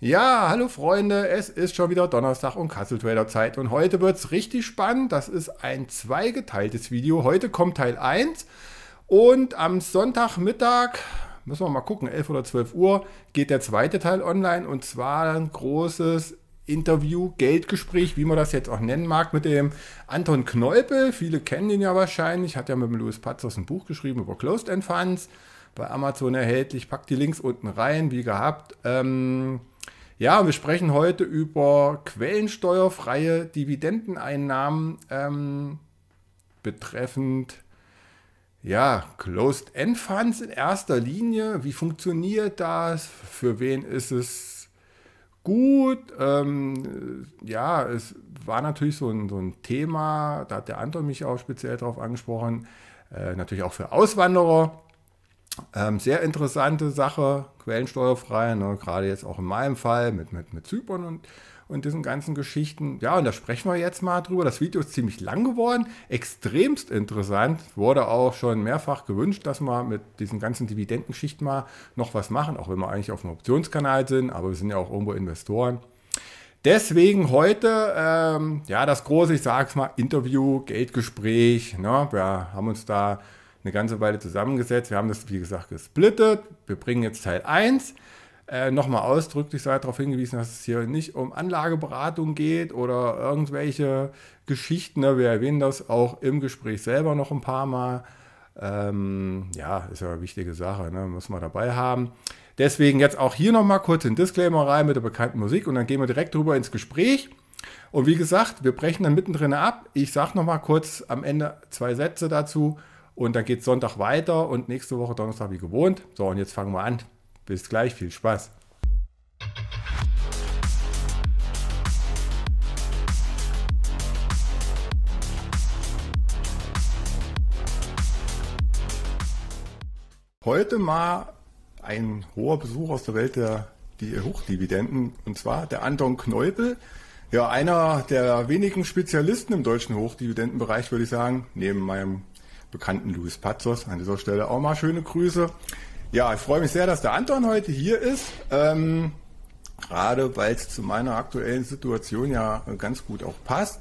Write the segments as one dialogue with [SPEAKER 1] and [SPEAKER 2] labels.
[SPEAKER 1] Ja, hallo Freunde, es ist schon wieder Donnerstag und Kassel Trader Zeit und heute wird es richtig spannend. Das ist ein zweigeteiltes Video. Heute kommt Teil 1 und am Sonntagmittag, müssen wir mal gucken, 11 oder 12 Uhr, geht der zweite Teil online und zwar ein großes Interview, Geldgespräch, wie man das jetzt auch nennen mag, mit dem Anton Kneupel. Viele kennen ihn ja wahrscheinlich, hat ja mit dem Louis Patzos ein Buch geschrieben über Closed End Funds bei Amazon erhältlich. Packt die Links unten rein, wie gehabt. Ähm, ja, wir sprechen heute über quellensteuerfreie Dividendeneinnahmen ähm, betreffend ja, Closed-End Funds in erster Linie. Wie funktioniert das? Für wen ist es gut? Ähm, ja, es war natürlich so ein, so ein Thema, da hat der Anton mich auch speziell darauf angesprochen, äh, natürlich auch für Auswanderer. Ähm, sehr interessante Sache, quellensteuerfrei, ne? gerade jetzt auch in meinem Fall mit, mit, mit Zypern und, und diesen ganzen Geschichten. Ja, und da sprechen wir jetzt mal drüber. Das Video ist ziemlich lang geworden, extremst interessant. Wurde auch schon mehrfach gewünscht, dass wir mit diesen ganzen Dividendenschichten mal noch was machen, auch wenn wir eigentlich auf einem Optionskanal sind, aber wir sind ja auch irgendwo Investoren. Deswegen heute, ähm, ja, das große, ich sag's mal, Interview, Geldgespräch. Ne? Wir haben uns da eine ganze Weile zusammengesetzt. Wir haben das, wie gesagt, gesplittet. Wir bringen jetzt Teil 1. Äh, Nochmal ausdrücklich sei darauf hingewiesen, dass es hier nicht um Anlageberatung geht oder irgendwelche Geschichten. Ne? Wir erwähnen das auch im Gespräch selber noch ein paar Mal. Ähm, ja, ist ja eine wichtige Sache, ne? muss man dabei haben. Deswegen jetzt auch hier nochmal kurz ein Disclaimer rein mit der bekannten Musik und dann gehen wir direkt drüber ins Gespräch. Und wie gesagt, wir brechen dann mittendrin ab. Ich sage nochmal kurz am Ende zwei Sätze dazu und dann geht Sonntag weiter und nächste Woche Donnerstag wie gewohnt. So, und jetzt fangen wir an. Bis gleich, viel Spaß. Heute mal ein hoher Besuch aus der Welt der die Hochdividenden und zwar der Anton Kneupel. Ja, einer der wenigen Spezialisten im deutschen Hochdividendenbereich, würde ich sagen, neben meinem bekannten Luis Pazos. An dieser Stelle auch mal schöne Grüße. Ja, ich freue mich sehr, dass der Anton heute hier ist. Ähm, gerade weil es zu meiner aktuellen Situation ja ganz gut auch passt.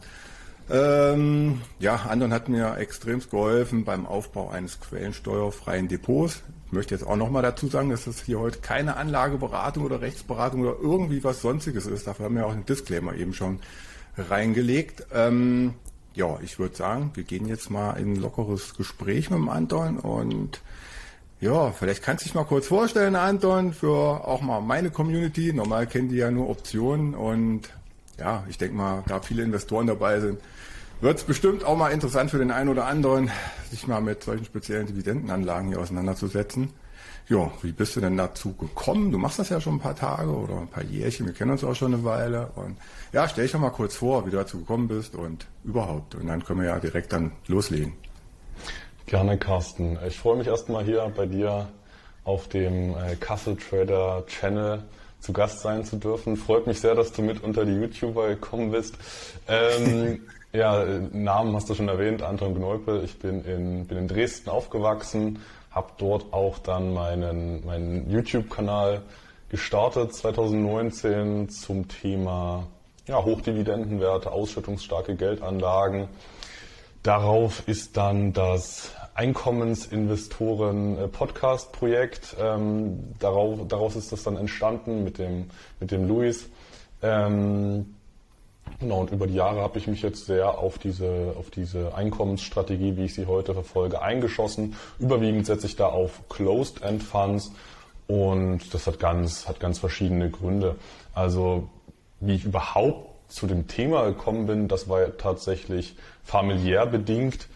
[SPEAKER 1] Ähm, ja, Anton hat mir extrem geholfen beim Aufbau eines quellensteuerfreien Depots. Ich möchte jetzt auch nochmal dazu sagen, dass das hier heute keine Anlageberatung oder Rechtsberatung oder irgendwie was sonstiges ist. Dafür haben wir auch einen Disclaimer eben schon reingelegt. Ähm, ja, ich würde sagen, wir gehen jetzt mal in ein lockeres Gespräch mit dem Anton und ja, vielleicht kannst du dich mal kurz vorstellen, Anton, für auch mal meine Community. Normal kennen die ja nur Optionen und ja, ich denke mal, da viele Investoren dabei sind, wird es bestimmt auch mal interessant für den einen oder anderen, sich mal mit solchen speziellen Dividendenanlagen hier auseinanderzusetzen. Ja, wie bist du denn dazu gekommen? Du machst das ja schon ein paar Tage oder ein paar Jährchen, wir kennen uns auch schon eine Weile. Und ja, stell dich doch mal kurz vor, wie du dazu gekommen bist und überhaupt. Und dann können wir ja direkt dann loslegen.
[SPEAKER 2] Gerne, Carsten. Ich freue mich erstmal hier bei dir auf dem äh, Castle Trader Channel zu Gast sein zu dürfen. Freut mich sehr, dass du mit unter die YouTuber gekommen bist. Ähm, ja, Namen hast du schon erwähnt, Anton Gneupel. Ich bin in, bin in Dresden aufgewachsen, habe dort auch dann meinen, meinen YouTube-Kanal gestartet 2019 zum Thema ja, Hochdividendenwerte, ausschüttungsstarke Geldanlagen. Darauf ist dann das Einkommensinvestoren Podcast Projekt. Ähm, darauf, daraus ist das dann entstanden mit dem, mit dem Luis. Ähm, Genau, und über die Jahre habe ich mich jetzt sehr auf diese, auf diese Einkommensstrategie, wie ich sie heute verfolge, eingeschossen. Überwiegend setze ich da auf Closed-End Funds und das hat ganz, hat ganz verschiedene Gründe. Also, wie ich überhaupt zu dem Thema gekommen bin, das war tatsächlich familiär bedingt.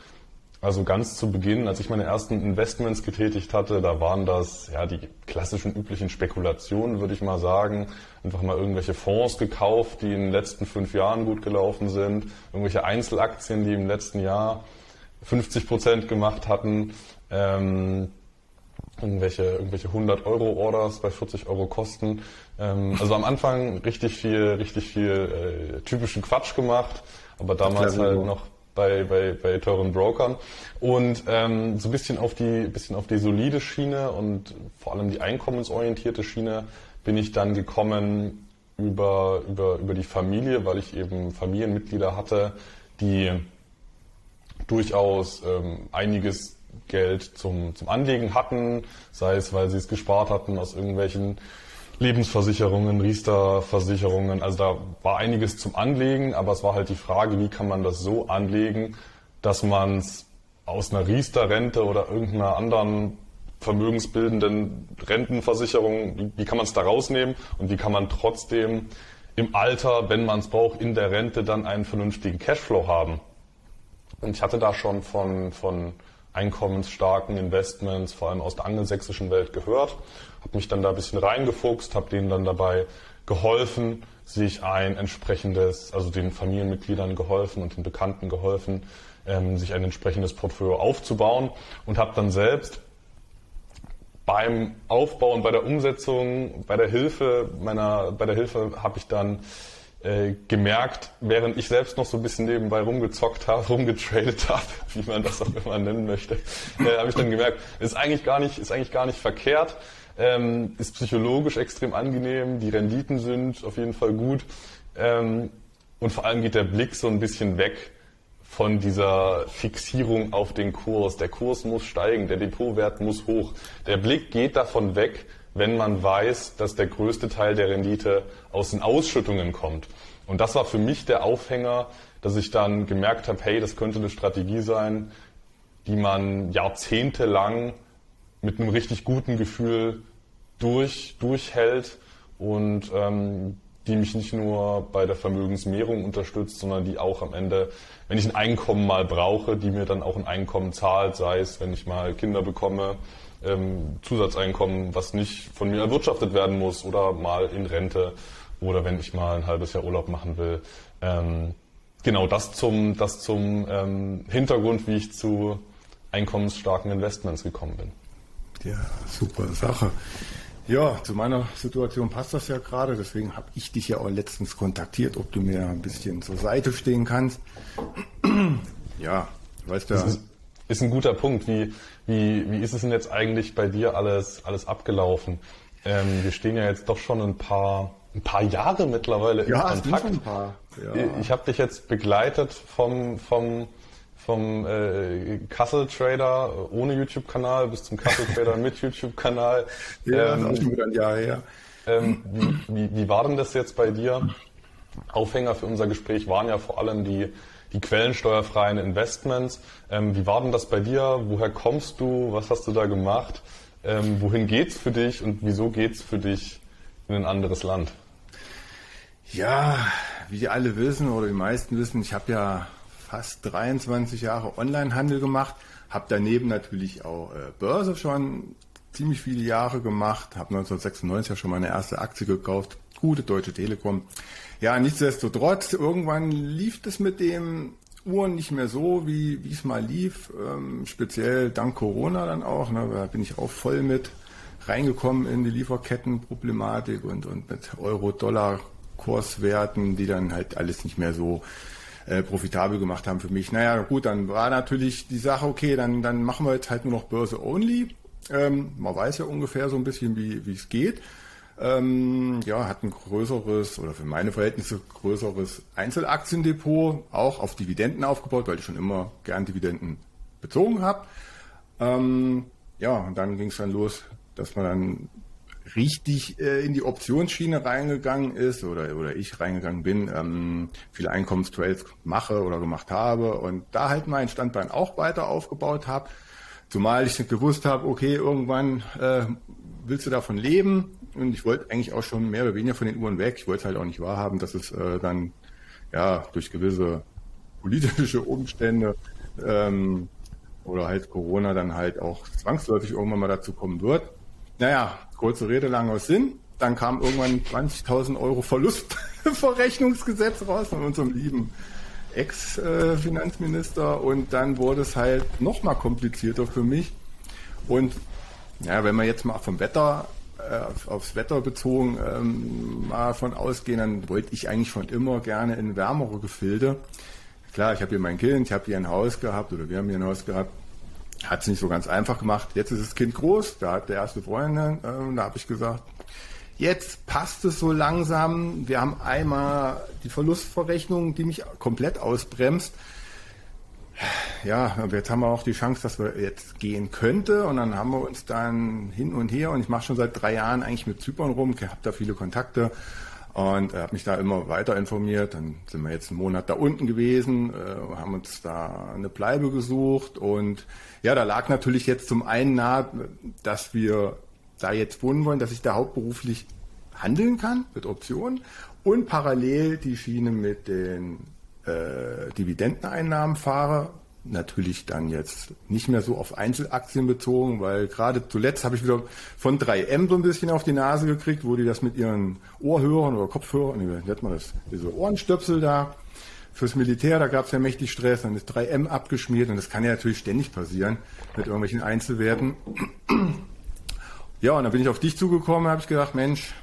[SPEAKER 2] Also ganz zu Beginn, als ich meine ersten Investments getätigt hatte, da waren das ja die klassischen üblichen Spekulationen, würde ich mal sagen. Einfach mal irgendwelche Fonds gekauft, die in den letzten fünf Jahren gut gelaufen sind, irgendwelche Einzelaktien, die im letzten Jahr 50 Prozent gemacht hatten, ähm, irgendwelche, irgendwelche 100 Euro Orders bei 40 Euro Kosten. Ähm, also am Anfang richtig viel, richtig viel äh, typischen Quatsch gemacht, aber damals halt noch bei, bei, bei teuren Brokern. Und ähm, so ein bisschen auf die bisschen auf die solide Schiene und vor allem die einkommensorientierte Schiene bin ich dann gekommen über, über, über die Familie, weil ich eben Familienmitglieder hatte, die durchaus ähm, einiges Geld zum, zum Anlegen hatten, sei es, weil sie es gespart hatten aus irgendwelchen Lebensversicherungen, Riester-Versicherungen. Also da war einiges zum Anlegen, aber es war halt die Frage, wie kann man das so anlegen, dass man es aus einer Riester-Rente oder irgendeiner anderen vermögensbildenden Rentenversicherung, wie, kann man es da rausnehmen und wie kann man trotzdem im Alter, wenn man es braucht, in der Rente dann einen vernünftigen Cashflow haben. Und ich hatte da schon von, von einkommensstarken Investments, vor allem aus der angelsächsischen Welt gehört, habe mich dann da ein bisschen reingefuchst, habe denen dann dabei geholfen, sich ein entsprechendes, also den Familienmitgliedern geholfen und den Bekannten geholfen, ähm, sich ein entsprechendes Portfolio aufzubauen. Und habe dann selbst beim Aufbau und bei der Umsetzung, bei der Hilfe meiner, bei der Hilfe habe ich dann äh, gemerkt, während ich selbst noch so ein bisschen nebenbei rumgezockt habe, rumgetradet habe, wie man das auch immer nennen möchte, äh, habe ich dann gemerkt, ist eigentlich gar nicht, ist eigentlich gar nicht verkehrt, ähm, ist psychologisch extrem angenehm, die Renditen sind auf jeden Fall gut ähm, und vor allem geht der Blick so ein bisschen weg von dieser Fixierung auf den Kurs. Der Kurs muss steigen, der Depotwert muss hoch. Der Blick geht davon weg, wenn man weiß, dass der größte Teil der Rendite aus den Ausschüttungen kommt. Und das war für mich der Aufhänger, dass ich dann gemerkt habe, hey, das könnte eine Strategie sein, die man jahrzehntelang mit einem richtig guten Gefühl durch, durchhält und ähm, die mich nicht nur bei der Vermögensmehrung unterstützt, sondern die auch am Ende, wenn ich ein Einkommen mal brauche, die mir dann auch ein Einkommen zahlt, sei es, wenn ich mal Kinder bekomme ähm, Zusatzeinkommen, was nicht von mir erwirtschaftet werden muss oder mal in Rente oder wenn ich mal ein halbes Jahr Urlaub machen will. Ähm, genau das zum, das zum ähm, Hintergrund, wie ich zu einkommensstarken Investments gekommen bin.
[SPEAKER 1] Ja, super Sache. Ja, zu meiner Situation passt das ja gerade, deswegen habe ich dich ja auch letztens kontaktiert, ob du mir ein bisschen zur Seite stehen kannst. ja, weißt du.
[SPEAKER 2] Ja ist ein guter Punkt. Wie, wie, wie ist es denn jetzt eigentlich bei dir alles, alles abgelaufen? Ähm, wir stehen ja jetzt doch schon ein paar, ein paar Jahre mittlerweile
[SPEAKER 1] ja, in Kontakt. Ein paar.
[SPEAKER 2] Ja. Ich habe dich jetzt begleitet vom, vom, vom äh, Kassel Trader ohne YouTube-Kanal bis zum Kassel Trader mit YouTube-Kanal.
[SPEAKER 1] Ja, ähm, das ist schon wieder ein Jahr her.
[SPEAKER 2] Ähm, wie, wie, wie war denn das jetzt bei dir? Aufhänger für unser Gespräch waren ja vor allem die die quellensteuerfreien Investments. Ähm, wie war denn das bei dir? Woher kommst du? Was hast du da gemacht? Ähm, wohin geht's für dich und wieso geht's für dich in ein anderes Land?
[SPEAKER 1] Ja, wie alle wissen oder die meisten wissen, ich habe ja fast 23 Jahre Onlinehandel gemacht, habe daneben natürlich auch äh, Börse schon ziemlich viele Jahre gemacht, habe 1996 ja schon meine erste Aktie gekauft, gute Deutsche Telekom. Ja, nichtsdestotrotz, irgendwann lief es mit dem Uhren nicht mehr so, wie es mal lief. Ähm, speziell dank Corona dann auch. Ne, da bin ich auch voll mit reingekommen in die Lieferkettenproblematik und, und mit Euro-Dollar-Kurswerten, die dann halt alles nicht mehr so äh, profitabel gemacht haben für mich. Naja, gut, dann war natürlich die Sache, okay, dann, dann machen wir jetzt halt nur noch Börse only. Ähm, man weiß ja ungefähr so ein bisschen, wie wie es geht ähm, ja, hat ein größeres oder für meine Verhältnisse größeres Einzelaktiendepot, auch auf Dividenden aufgebaut, weil ich schon immer gern Dividenden bezogen habe. Ähm, ja, und dann ging es dann los, dass man dann richtig äh, in die Optionsschiene reingegangen ist oder, oder ich reingegangen bin, ähm, viele Einkommenstrades mache oder gemacht habe und da halt mein Standbein auch weiter aufgebaut habe. Zumal ich gewusst habe, okay, irgendwann äh, willst du davon leben und ich wollte eigentlich auch schon mehr oder weniger von den Uhren weg. Ich wollte halt auch nicht wahrhaben, dass es äh, dann ja durch gewisse politische Umstände ähm, oder halt Corona dann halt auch zwangsläufig irgendwann mal dazu kommen wird. Naja, kurze Rede, langer Sinn. Dann kam irgendwann 20.000 Euro Verlustverrechnungsgesetz raus von unserem lieben Ex-Finanzminister und dann wurde es halt noch mal komplizierter für mich. Und ja, wenn man jetzt mal vom Wetter äh, aufs Wetter bezogen ähm, mal von ausgehen, dann wollte ich eigentlich schon immer gerne in wärmere Gefilde. Klar, ich habe hier mein Kind, ich habe hier ein Haus gehabt oder wir haben hier ein Haus gehabt. Hat es nicht so ganz einfach gemacht. Jetzt ist das Kind groß, da hat der erste Freundin, äh, da habe ich gesagt, Jetzt passt es so langsam. Wir haben einmal die Verlustverrechnung, die mich komplett ausbremst. Ja, jetzt haben wir auch die Chance, dass wir jetzt gehen könnte. Und dann haben wir uns dann hin und her. Und ich mache schon seit drei Jahren eigentlich mit Zypern rum, habe da viele Kontakte und habe mich da immer weiter informiert. Dann sind wir jetzt einen Monat da unten gewesen, äh, haben uns da eine Bleibe gesucht. Und ja, da lag natürlich jetzt zum einen nahe, dass wir da jetzt wohnen wollen, dass ich da hauptberuflich handeln kann mit Optionen und parallel die Schiene mit den äh, Dividendeneinnahmen fahre. Natürlich dann jetzt nicht mehr so auf Einzelaktien bezogen, weil gerade zuletzt habe ich wieder von 3M so ein bisschen auf die Nase gekriegt, wo die das mit ihren Ohrhörern oder Kopfhörern, wie nennt man das, diese Ohrenstöpsel da, fürs Militär, da gab es ja mächtig Stress, dann ist 3M abgeschmiert und das kann ja natürlich ständig passieren mit irgendwelchen Einzelwerten. Ja, und dann bin ich auf dich zugekommen, habe ich gedacht, Mensch,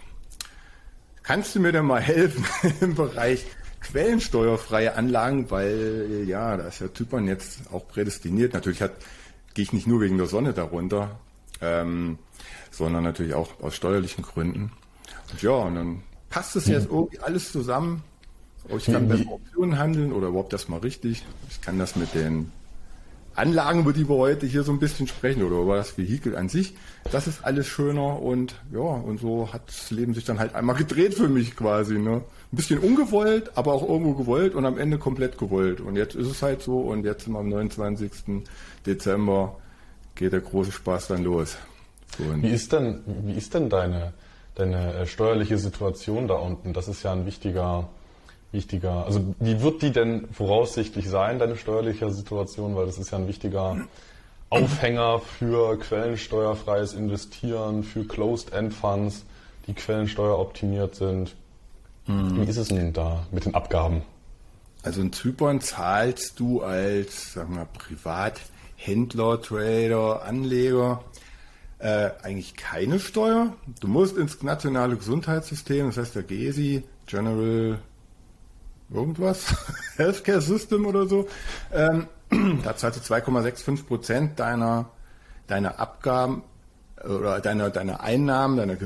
[SPEAKER 1] kannst du mir denn mal helfen im Bereich quellensteuerfreie Anlagen, weil ja, da ist ja Zypern jetzt auch prädestiniert. Natürlich hat, gehe ich nicht nur wegen der Sonne darunter, ähm, sondern natürlich auch aus steuerlichen Gründen. Und ja, und dann passt es jetzt irgendwie alles zusammen. Ich kann bessere Optionen handeln oder überhaupt das mal richtig. Ich kann das mit den Anlagen, über die wir heute hier so ein bisschen sprechen oder über das Vehikel an sich, das ist alles schöner und ja, und so hat das Leben sich dann halt einmal gedreht für mich quasi. Ne? Ein bisschen ungewollt, aber auch irgendwo gewollt und am Ende komplett gewollt. Und jetzt ist es halt so und jetzt sind wir am 29. Dezember geht der große Spaß dann los.
[SPEAKER 2] So, wie ist denn, wie ist denn deine, deine äh, steuerliche Situation da unten? Das ist ja ein wichtiger wichtiger, also wie wird die denn voraussichtlich sein, deine steuerliche Situation, weil das ist ja ein wichtiger Aufhänger für quellensteuerfreies Investieren, für Closed-End-Funds, die quellensteueroptimiert sind. Mhm. Wie ist es denn da mit den Abgaben?
[SPEAKER 1] Also in Zypern zahlst du als sagen wir, Privathändler, Trader, Anleger äh, eigentlich keine Steuer. Du musst ins nationale Gesundheitssystem, das heißt der GESI, General irgendwas, Healthcare System oder so, ähm, da zahlst du 2,65 Prozent deiner, deiner Abgaben oder deiner, deiner Einnahmen, deiner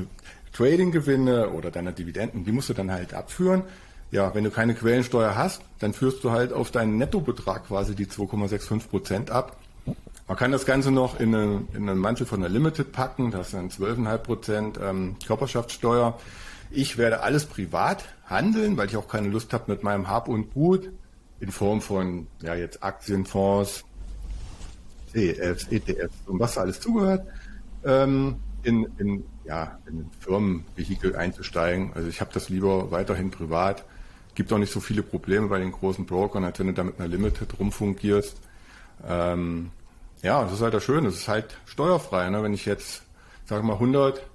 [SPEAKER 1] Trading-Gewinne oder deiner Dividenden, die musst du dann halt abführen. Ja, wenn du keine Quellensteuer hast, dann führst du halt auf deinen Nettobetrag quasi die 2,65 Prozent ab. Man kann das Ganze noch in, eine, in einen Mantel von der Limited packen, das sind 12,5 Prozent ähm, Körperschaftssteuer. Ich werde alles privat handeln, weil ich auch keine Lust habe mit meinem Hab und Gut in Form von ja jetzt Aktienfonds, ETFs, ETFs und was alles zugehört, ähm, in, in, ja, in ein Firmenvehikel einzusteigen. Also ich habe das lieber weiterhin privat. Gibt auch nicht so viele Probleme bei den großen Brokern, als wenn du da mit einer Limited rumfungierst. Ähm, ja, das ist halt das Schöne. Das ist halt steuerfrei. Ne? Wenn ich jetzt, sage mal, 100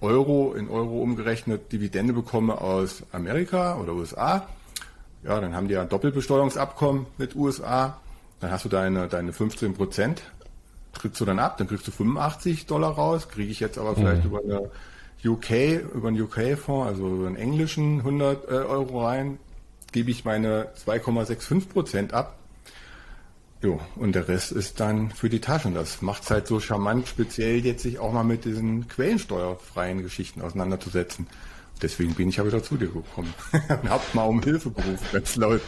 [SPEAKER 1] Euro in Euro umgerechnet Dividende bekomme aus Amerika oder USA, ja, dann haben die ja ein Doppelbesteuerungsabkommen mit USA. Dann hast du deine, deine 15 Prozent, kriegst du dann ab, dann kriegst du 85 Dollar raus, kriege ich jetzt aber vielleicht mhm. über eine UK, über einen UK-Fonds, also über einen englischen 100 äh, Euro rein, gebe ich meine 2,65 Prozent ab Jo, und der Rest ist dann für die Taschen. Das macht es halt so charmant, speziell jetzt sich auch mal mit diesen quellensteuerfreien Geschichten auseinanderzusetzen. Deswegen bin ich wieder zu dir gekommen und hab mal um Hilfe gerufen, wenn es läuft.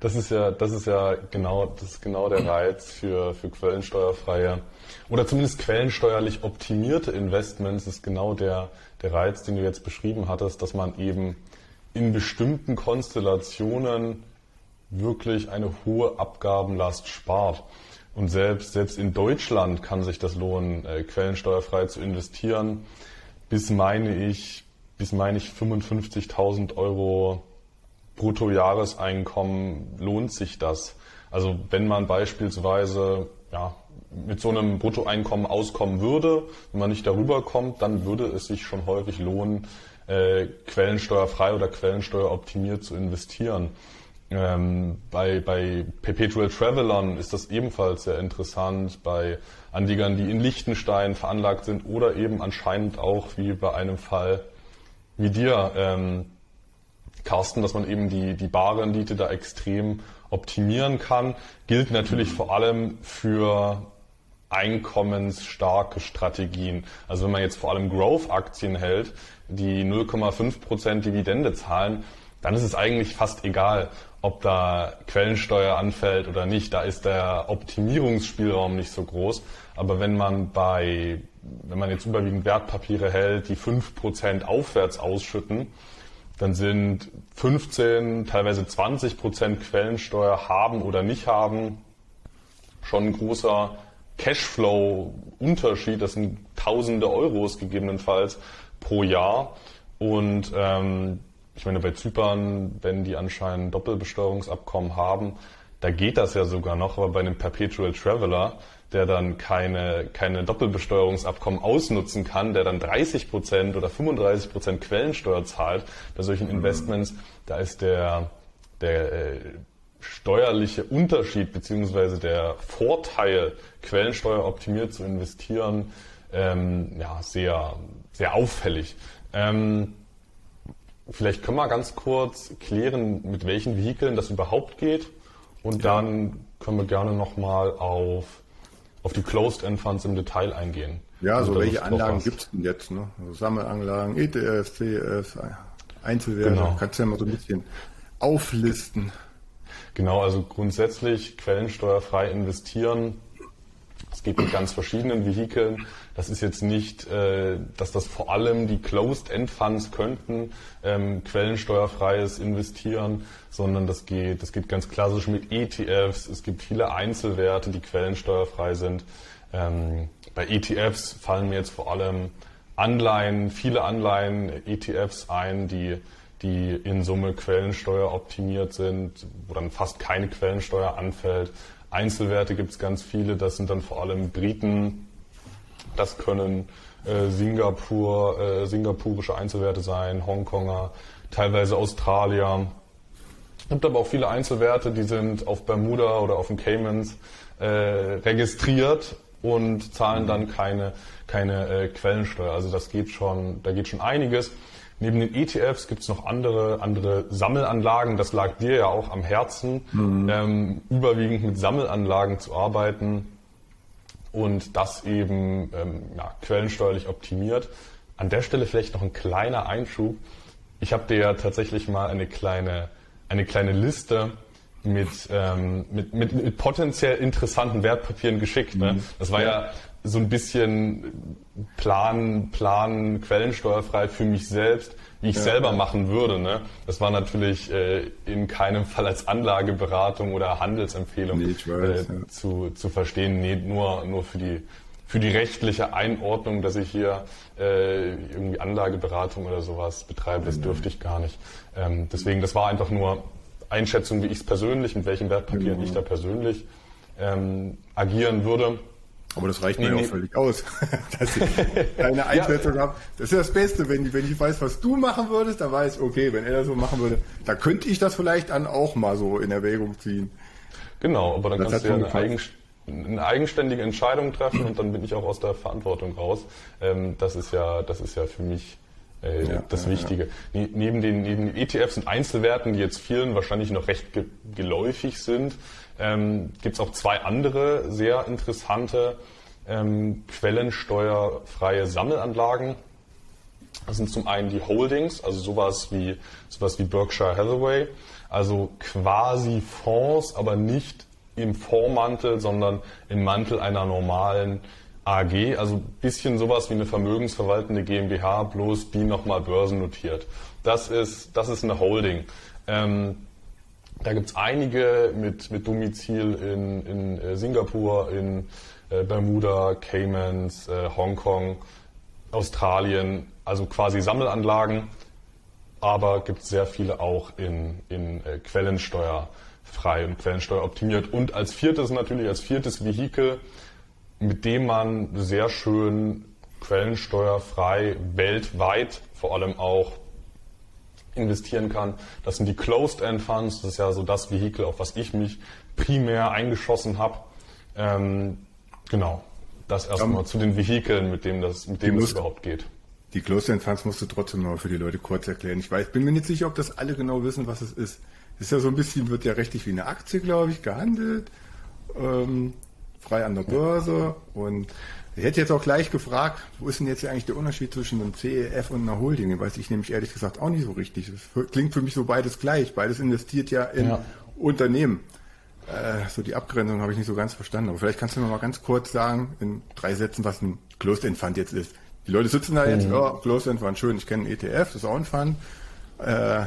[SPEAKER 2] Das ist ja, das ist ja genau, das ist genau der Reiz für, für quellensteuerfreie oder zumindest quellensteuerlich optimierte Investments ist genau der, der Reiz, den du jetzt beschrieben hattest, dass man eben in bestimmten Konstellationen wirklich eine hohe Abgabenlast spart. Und selbst, selbst in Deutschland kann sich das lohnen, äh, quellensteuerfrei zu investieren. Bis meine ich, bis meine ich 55.000 Euro Bruttojahreseinkommen lohnt sich das. Also wenn man beispielsweise ja, mit so einem Bruttoeinkommen auskommen würde, wenn man nicht darüber kommt, dann würde es sich schon häufig lohnen, äh, quellensteuerfrei oder quellensteueroptimiert zu investieren. Ähm, bei, bei Perpetual Travelern ist das ebenfalls sehr interessant, bei Anlegern, die in Liechtenstein veranlagt sind oder eben anscheinend auch wie bei einem Fall wie dir, ähm, Carsten, dass man eben die, die Barrendite da extrem optimieren kann, gilt natürlich vor allem für einkommensstarke Strategien. Also wenn man jetzt vor allem Growth-Aktien hält, die 0,5% Dividende zahlen, dann ist es eigentlich fast egal, ob da Quellensteuer anfällt oder nicht. Da ist der Optimierungsspielraum nicht so groß. Aber wenn man bei, wenn man jetzt überwiegend Wertpapiere hält, die 5% aufwärts ausschütten, dann sind 15, teilweise 20% Quellensteuer haben oder nicht haben schon ein großer Cashflow-Unterschied. Das sind Tausende Euros gegebenenfalls pro Jahr. Und ähm, ich meine, bei Zypern, wenn die anscheinend Doppelbesteuerungsabkommen haben, da geht das ja sogar noch, aber bei einem Perpetual Traveler, der dann keine, keine Doppelbesteuerungsabkommen ausnutzen kann, der dann 30 Prozent oder 35 Prozent Quellensteuer zahlt bei solchen. Investments, da ist der, der äh, steuerliche Unterschied beziehungsweise der Vorteil, Quellensteuer optimiert zu investieren, ähm, ja, sehr, sehr auffällig. Ähm, Vielleicht können wir ganz kurz klären, mit welchen Vehikeln das überhaupt geht. Und ja. dann können wir gerne nochmal auf, auf die Closed-End Funds im Detail eingehen.
[SPEAKER 1] Ja, also welche Anlagen gibt es denn jetzt? Ne? Also Sammelanlagen, ETFs, CEFs, Einzelwerte. Genau. Kannst du ja mal so ein bisschen auflisten.
[SPEAKER 2] Genau, also grundsätzlich quellensteuerfrei investieren. Es geht mit ganz verschiedenen Vehikeln. Das ist jetzt nicht, äh, dass das vor allem die Closed-End-Funds könnten, ähm, quellensteuerfreies Investieren, sondern das geht, das geht ganz klassisch mit ETFs. Es gibt viele Einzelwerte, die quellensteuerfrei sind. Ähm, bei ETFs fallen mir jetzt vor allem Anleihen, viele Anleihen, ETFs ein, die die in Summe Quellensteuer optimiert sind, wo dann fast keine Quellensteuer anfällt. Einzelwerte gibt es ganz viele, das sind dann vor allem Briten, das können äh, Singapur, äh, singapurische Einzelwerte sein, Hongkonger, teilweise Australier. Es gibt aber auch viele Einzelwerte, die sind auf Bermuda oder auf den Caymans äh, registriert und zahlen dann keine, keine äh, Quellensteuer. Also das geht schon, da geht schon einiges. Neben den ETFs gibt es noch andere, andere Sammelanlagen. Das lag dir ja auch am Herzen, mhm. ähm, überwiegend mit Sammelanlagen zu arbeiten und das eben ähm, ja, quellensteuerlich optimiert. An der Stelle vielleicht noch ein kleiner Einschub. Ich habe dir ja tatsächlich mal eine kleine, eine kleine Liste mit, ähm, mit, mit, mit potenziell interessanten Wertpapieren geschickt. Ne? Mhm. Das war ja so ein bisschen Plan, Plan quellensteuerfrei für mich selbst wie ich ja, selber ja. machen würde. Ne? Das war natürlich äh, in keinem Fall als Anlageberatung oder Handelsempfehlung nee, weiß, äh, ja. zu, zu verstehen. Nee, nur, nur für die für die rechtliche Einordnung, dass ich hier äh, irgendwie Anlageberatung oder sowas betreibe, das dürfte ich gar nicht. Ähm, deswegen, das war einfach nur Einschätzung, wie ich es persönlich, mit welchen Wertpapieren genau. ich da persönlich ähm, agieren würde.
[SPEAKER 1] Aber das reicht nee, mir nee. auch völlig aus, dass ich keine Einschätzung ja. habe. Das ist das Beste, wenn, wenn ich weiß, was du machen würdest, dann weiß ich, okay, wenn er das so machen würde, da könnte ich das vielleicht dann auch mal so in Erwägung ziehen.
[SPEAKER 2] Genau, aber dann das kannst du ja eine, eigen, eine, eigenständige Entscheidung treffen und dann bin ich auch aus der Verantwortung raus. Ähm, das ist ja, das ist ja für mich äh, ja, das ja, Wichtige. Ja. Neben, den, neben den ETFs und Einzelwerten, die jetzt vielen wahrscheinlich noch recht ge geläufig sind, ähm, gibt es auch zwei andere sehr interessante ähm, quellensteuerfreie Sammelanlagen. Das sind zum einen die Holdings, also sowas wie, sowas wie Berkshire Hathaway, also quasi Fonds, aber nicht im Fondsmantel, sondern im Mantel einer normalen AG, also bisschen sowas wie eine vermögensverwaltende GmbH, bloß die nochmal börsennotiert. Das ist, das ist eine Holding. Ähm, da gibt es einige mit, mit Domizil in, in äh, Singapur, in äh, Bermuda, Caymans, äh, Hongkong, Australien, also quasi Sammelanlagen, aber gibt es sehr viele auch in, in äh, quellensteuerfrei und quellensteuer optimiert. Und als viertes natürlich, als viertes Vehikel, mit dem man sehr schön quellensteuerfrei weltweit, vor allem auch investieren kann. Das sind die Closed-End Funds. Das ist ja so das Vehikel, auf was ich mich primär eingeschossen habe. Ähm, genau. Das erstmal um, zu den Vehikeln, mit dem das, mit dem es überhaupt geht.
[SPEAKER 1] Die Closed-End Funds musst du trotzdem noch für die Leute kurz erklären. Ich weiß, bin mir nicht sicher, ob das alle genau wissen, was es ist. Es ist ja so ein bisschen, wird ja rechtlich wie eine Aktie, glaube ich, gehandelt. Ähm, frei an der Börse und ich hätte jetzt auch gleich gefragt, wo ist denn jetzt eigentlich der Unterschied zwischen einem CEF und einer Holding? Den weiß ich nämlich ehrlich gesagt auch nicht so richtig. Das klingt für mich so beides gleich. Beides investiert ja in ja. Unternehmen. Äh, so die Abgrenzung habe ich nicht so ganz verstanden. Aber vielleicht kannst du mir mal ganz kurz sagen, in drei Sätzen, was ein Closed-End Fund jetzt ist. Die Leute sitzen da jetzt, mhm. ja, Closed-End Fund, schön, ich kenne einen ETF, das ist auch ein Fund. Äh,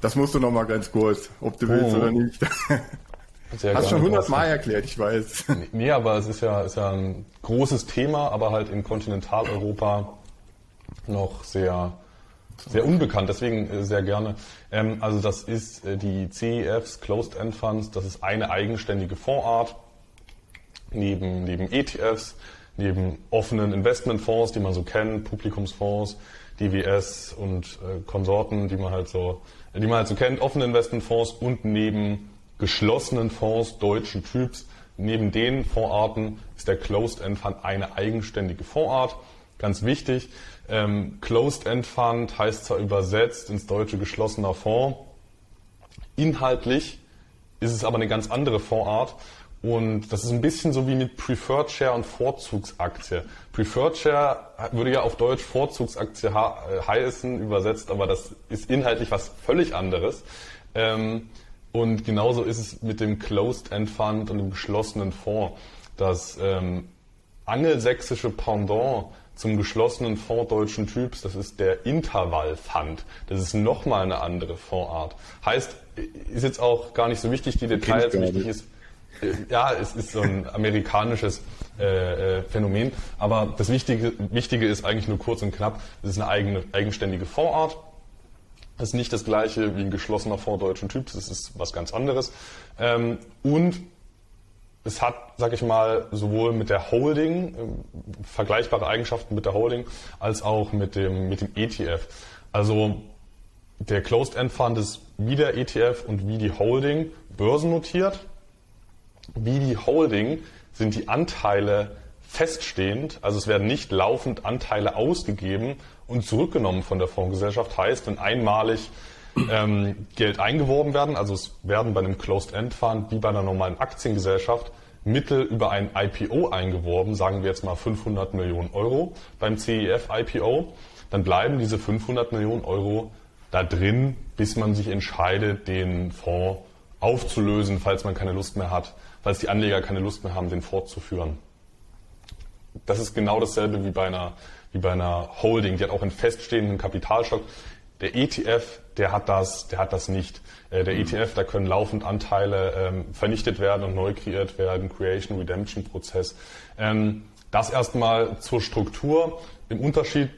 [SPEAKER 1] das musst du noch mal ganz kurz, ob du willst mhm. oder nicht. Sehr Hast schon hundertmal erklärt, ich weiß.
[SPEAKER 2] Nee, aber es ist ja, ist ja ein großes Thema, aber halt in Kontinentaleuropa noch sehr, sehr unbekannt, deswegen äh, sehr gerne. Ähm, also das ist äh, die CEFs, Closed End Funds, das ist eine eigenständige Fondsart, neben, neben ETFs, neben offenen Investmentfonds, die man so kennt, Publikumsfonds, DWS und äh, Konsorten, die man halt so, die man halt so kennt, offene Investmentfonds und neben geschlossenen Fonds deutschen Typs. Neben den Fondsarten ist der Closed-End Fund eine eigenständige Fondsart. Ganz wichtig, ähm, Closed-End Fund heißt zwar übersetzt ins deutsche geschlossener Fonds. Inhaltlich ist es aber eine ganz andere Fondsart. Und das ist ein bisschen so wie mit Preferred Share und Vorzugsaktie. Preferred Share würde ja auf Deutsch Vorzugsaktie äh, heißen, übersetzt, aber das ist inhaltlich was völlig anderes. Ähm, und genauso ist es mit dem Closed-End Fund und dem geschlossenen Fonds. Das ähm, angelsächsische Pendant zum geschlossenen Fonds deutschen Typs, das ist der Intervall-Fund. Das ist nochmal eine andere Fondsart. Heißt, ist jetzt auch gar nicht so wichtig, die Details. Wichtig ist, äh, ja, es ist so ein amerikanisches äh, äh, Phänomen. Aber das Wichtige, Wichtige ist eigentlich nur kurz und knapp. Es ist eine eigene, eigenständige Fondsart. Das ist nicht das gleiche wie ein geschlossener Fonds deutschen Typs, das ist was ganz anderes. Ähm, und es hat, sag ich mal, sowohl mit der Holding äh, vergleichbare Eigenschaften mit der Holding als auch mit dem, mit dem ETF. Also der Closed-End Fund ist wie der ETF und wie die Holding börsennotiert. Wie die Holding sind die Anteile feststehend, also es werden nicht laufend Anteile ausgegeben und zurückgenommen von der Fondsgesellschaft. Heißt, wenn einmalig ähm, Geld eingeworben werden, also es werden bei einem Closed-End-Fund wie bei einer normalen Aktiengesellschaft Mittel über ein IPO eingeworben, sagen wir jetzt mal 500 Millionen Euro beim CEF IPO, dann bleiben diese 500 Millionen Euro da drin, bis man sich entscheidet, den Fonds aufzulösen, falls man keine Lust mehr hat, falls die Anleger keine Lust mehr haben, den fortzuführen das ist genau dasselbe wie bei einer, wie bei einer Holding. Die hat auch einen feststehenden Kapitalstock. Der ETF, der hat das, der hat das nicht. Äh, der mhm. ETF, da können laufend Anteile ähm, vernichtet werden und neu kreiert werden, Creation, Redemption Prozess. Ähm, das erstmal zur Struktur. Im Unterschied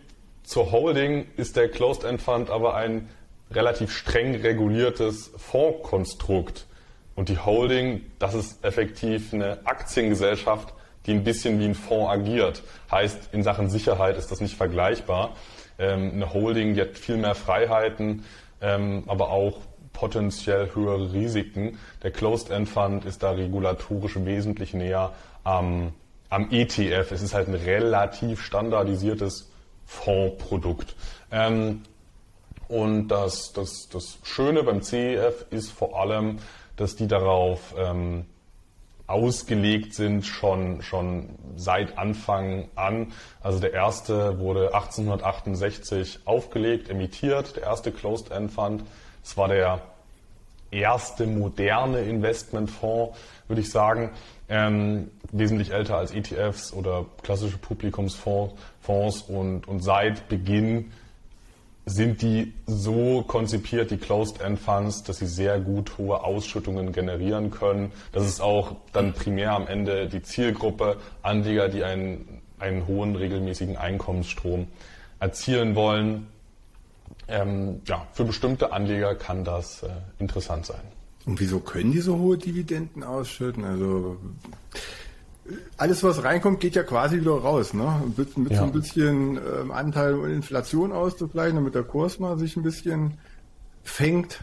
[SPEAKER 2] zur Holding ist der Closed End Fund aber ein relativ streng reguliertes Fondskonstrukt. Und die Holding, das ist effektiv eine Aktiengesellschaft die ein bisschen wie ein Fonds agiert. Heißt, in Sachen Sicherheit ist das nicht vergleichbar. Ähm, eine Holding, die hat viel mehr Freiheiten, ähm, aber auch potenziell höhere Risiken. Der Closed-End Fund ist da regulatorisch wesentlich näher am, am ETF. Es ist halt ein relativ standardisiertes Fondsprodukt. Ähm, und das, das, das Schöne beim CEF ist vor allem, dass die darauf ausgelegt sind, schon, schon seit Anfang an. Also der erste wurde 1868 aufgelegt, emittiert, der erste Closed-End Fund. Es war der erste moderne Investmentfonds, würde ich sagen, ähm, wesentlich älter als ETFs oder klassische Publikumsfonds Fonds und, und seit Beginn sind die so konzipiert, die Closed-End-Funds, dass sie sehr gut hohe Ausschüttungen generieren können. Das ist auch dann primär am Ende die Zielgruppe Anleger, die einen, einen hohen regelmäßigen Einkommensstrom erzielen wollen. Ähm, ja, für bestimmte Anleger kann das äh, interessant sein.
[SPEAKER 1] Und wieso können die so hohe Dividenden ausschütten? Also alles, was reinkommt, geht ja quasi wieder raus. Ne? Mit, mit ja. so ein bisschen ähm, Anteil und Inflation auszugleichen, damit der Kurs mal sich ein bisschen fängt,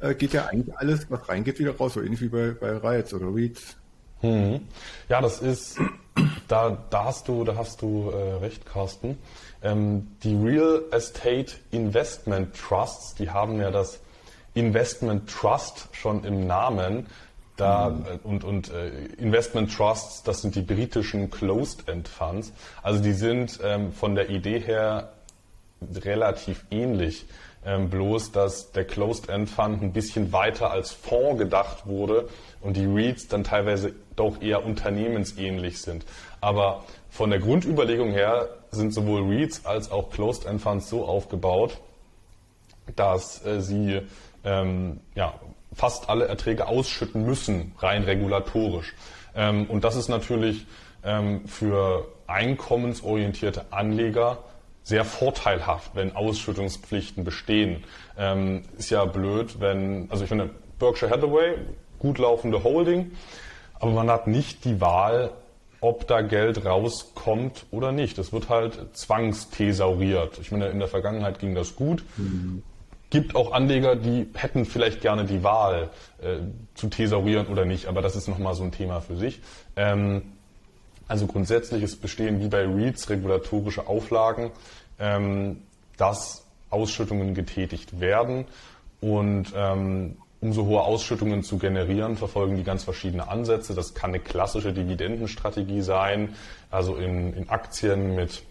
[SPEAKER 1] äh, geht ja eigentlich alles, was reingeht, wieder raus. So ähnlich wie bei, bei Reiz oder Reeds.
[SPEAKER 2] Hm. Ja, das ist, da, da hast du, da hast du äh, recht, Carsten. Ähm, die Real Estate Investment Trusts, die haben ja das Investment Trust schon im Namen Da, mhm. und und äh, Investment Trusts, das sind die britischen Closed-End Funds. Also die sind ähm, von der Idee her relativ ähnlich. Ähm, bloß, dass der Closed-End Fund ein bisschen weiter als Fonds gedacht wurde und die REITs dann teilweise doch eher unternehmensähnlich sind. Aber von der Grundüberlegung her sind sowohl REITs als auch Closed-End Funds so aufgebaut, dass äh, sie ähm, ja, fast alle Erträge ausschütten müssen, rein regulatorisch. Ähm, und das ist natürlich ähm, für einkommensorientierte Anleger sehr vorteilhaft, wenn Ausschüttungspflichten bestehen. Ähm, ist ja blöd, wenn, also ich finde, Berkshire Hathaway, gut laufende Holding, aber man hat nicht die Wahl, ob da Geld rauskommt oder nicht. Es wird halt zwangsthesauriert. Ich meine, in der Vergangenheit ging das gut. Mhm gibt auch Anleger, die hätten vielleicht gerne die Wahl äh, zu thesaurieren oder nicht, aber das ist nochmal so ein Thema für sich. Ähm, also grundsätzlich ist bestehen wie bei REITs regulatorische Auflagen, ähm, dass Ausschüttungen getätigt werden und ähm, um so hohe Ausschüttungen zu generieren, verfolgen die ganz verschiedene Ansätze. Das kann eine klassische Dividendenstrategie sein, also in, in Aktien mit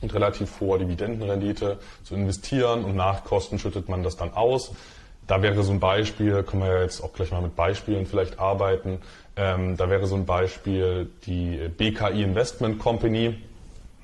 [SPEAKER 2] und relativ hoher Dividendenrendite zu investieren und nach Kosten schüttet man das dann aus. Da wäre so ein Beispiel, können wir ja jetzt auch gleich mal mit Beispielen vielleicht arbeiten. Ähm, da wäre so ein Beispiel die BKI Investment Company,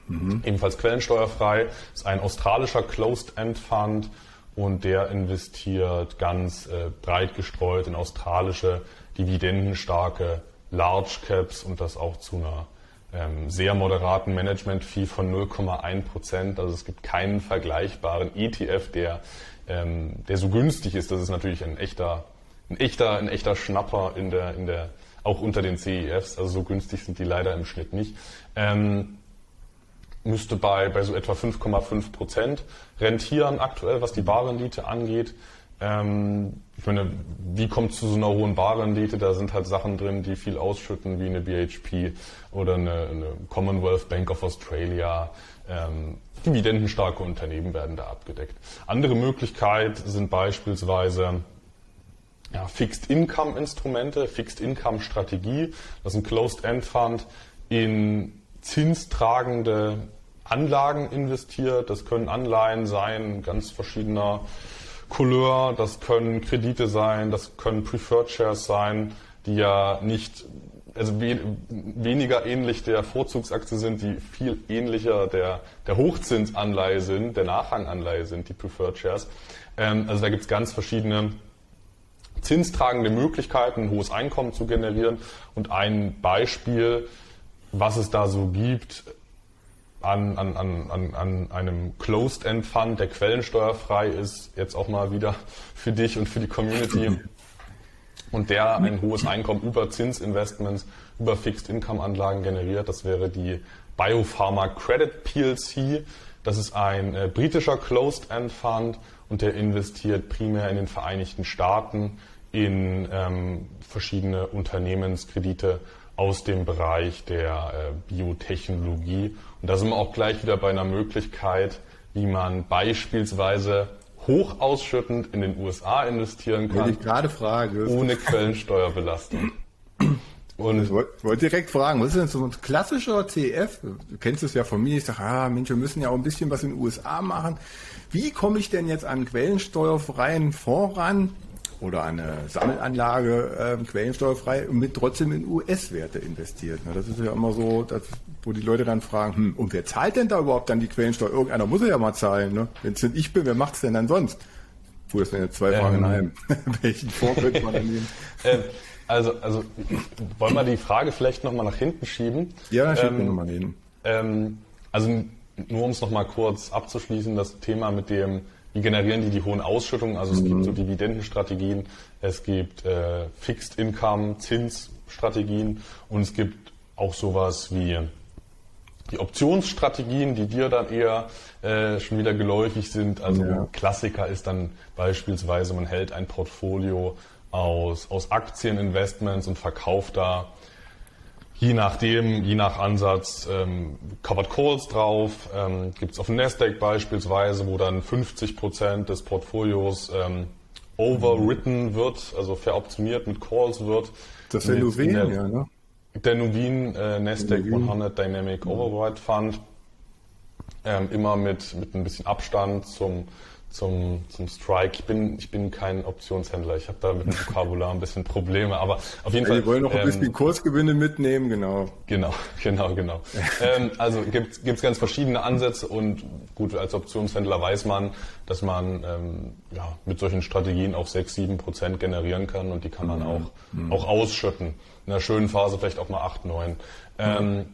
[SPEAKER 2] mhm. ebenfalls quellensteuerfrei, ist ein australischer Closed-End Fund und der investiert ganz äh, breit gestreut in australische dividendenstarke Large Caps und das auch zu einer ähm, sehr moderaten Management-Fee von 0,1 Prozent. Also es gibt keinen vergleichbaren ETF, der, ähm, der so günstig ist. Das ist natürlich ein echter, ein echter, ein echter Schnapper in der, in der, auch unter den CEFs. Also so günstig sind die leider im Schnitt nicht. Ähm, müsste bei, bei so etwa 5,5 Prozent rentieren aktuell, was die Barrendite angeht. Ähm, ich meine, wie kommt es zu so einer hohen Barrendite? Da sind halt Sachen drin, die viel ausschütten, wie eine BHP oder eine, eine Commonwealth Bank of Australia. Ähm, dividendenstarke Unternehmen werden da abgedeckt. Andere Möglichkeit sind beispielsweise ja, Fixed Income Instrumente, Fixed Income Strategie. Das ist ein Closed End Fund in zinstragende Anlagen investiert. Das können Anleihen sein, ganz verschiedener Couleur, das können Kredite sein, das können Preferred Shares sein, die ja nicht, also we, weniger ähnlich der Vorzugsaktie sind, die viel ähnlicher der, der Hochzinsanleihe sind, der Nachranganleihe sind, die Preferred Shares. Ähm, also da gibt es ganz verschiedene zinstragende Möglichkeiten, ein hohes Einkommen zu generieren. Und ein Beispiel, was es da so gibt, an, an, an, an einem Closed-End-Fund, der quellensteuerfrei ist, jetzt auch mal wieder für dich und für die Community und der ein hohes Einkommen über Zinsinvestments, über Fixed-Income-Anlagen generiert. Das wäre die Biopharma Credit PLC. Das ist ein äh, britischer Closed-End-Fund und der investiert primär in den Vereinigten Staaten in ähm, verschiedene Unternehmenskredite aus dem Bereich der äh, Biotechnologie. Und da sind wir auch gleich wieder bei einer Möglichkeit, wie man beispielsweise hoch ausschüttend in den USA investieren kann.
[SPEAKER 1] ich gerade frage.
[SPEAKER 2] Ohne Quellensteuerbelastung.
[SPEAKER 1] Und ich wollte direkt fragen, was ist denn so ein klassischer CF? Du kennst es ja von mir. Ich sage, ah, Mensch, wir müssen ja auch ein bisschen was in den USA machen. Wie komme ich denn jetzt an quellensteuerfreien Fonds ran? Oder eine Sammelanlage äh, quellensteuerfrei und mit trotzdem in US-Werte investiert. Na, das ist ja immer so, dass, wo die Leute dann fragen, hm, und wer zahlt denn da überhaupt dann die Quellensteuer? Irgendeiner muss ja mal zahlen. Ne? Wenn es nicht ich bin, wer macht es denn dann sonst? Puh, das sind jetzt zwei ähm, Fragen in einem. Welchen Fonds könnte man dann nehmen?
[SPEAKER 2] Ähm, also, also wollen wir die Frage vielleicht nochmal nach hinten schieben?
[SPEAKER 1] Ja, dann schieben ähm, wir nochmal hin.
[SPEAKER 2] Ähm, also nur um es nochmal kurz abzuschließen, das Thema mit dem wie generieren die die hohen Ausschüttungen? Also es mhm. gibt so Dividendenstrategien, es gibt äh, Fixed Income, Zinsstrategien und es gibt auch sowas wie die Optionsstrategien, die dir dann eher äh, schon wieder geläufig sind. Also ja. Klassiker ist dann beispielsweise, man hält ein Portfolio aus, aus Aktieninvestments und verkauft da je nachdem, je nach Ansatz ähm, Covered Calls drauf. Ähm, Gibt es auf dem Nasdaq beispielsweise, wo dann 50 Prozent des Portfolios ähm, overwritten wird, also veroptioniert mit Calls wird.
[SPEAKER 1] Das ist der Nuveen, ja, ne?
[SPEAKER 2] Der Nuveen äh, Nasdaq 100 Dynamic Override Fund. Ähm, immer mit, mit ein bisschen Abstand zum, zum, zum Strike. Ich bin, ich bin kein Optionshändler. Ich habe da mit dem Vokabular ein bisschen Probleme, aber auf jeden ja, Fall.
[SPEAKER 1] Wir wollen noch ein ähm, bisschen Kursgewinne mitnehmen, genau.
[SPEAKER 2] Genau, genau, genau. ähm, also gibt es ganz verschiedene Ansätze und gut, als Optionshändler weiß man, dass man ähm, ja, mit solchen Strategien auch 6, 7 Prozent generieren kann und die kann man mhm. auch, mhm. auch ausschütten. In einer schönen Phase vielleicht auch mal 8, 9. Ähm, mhm.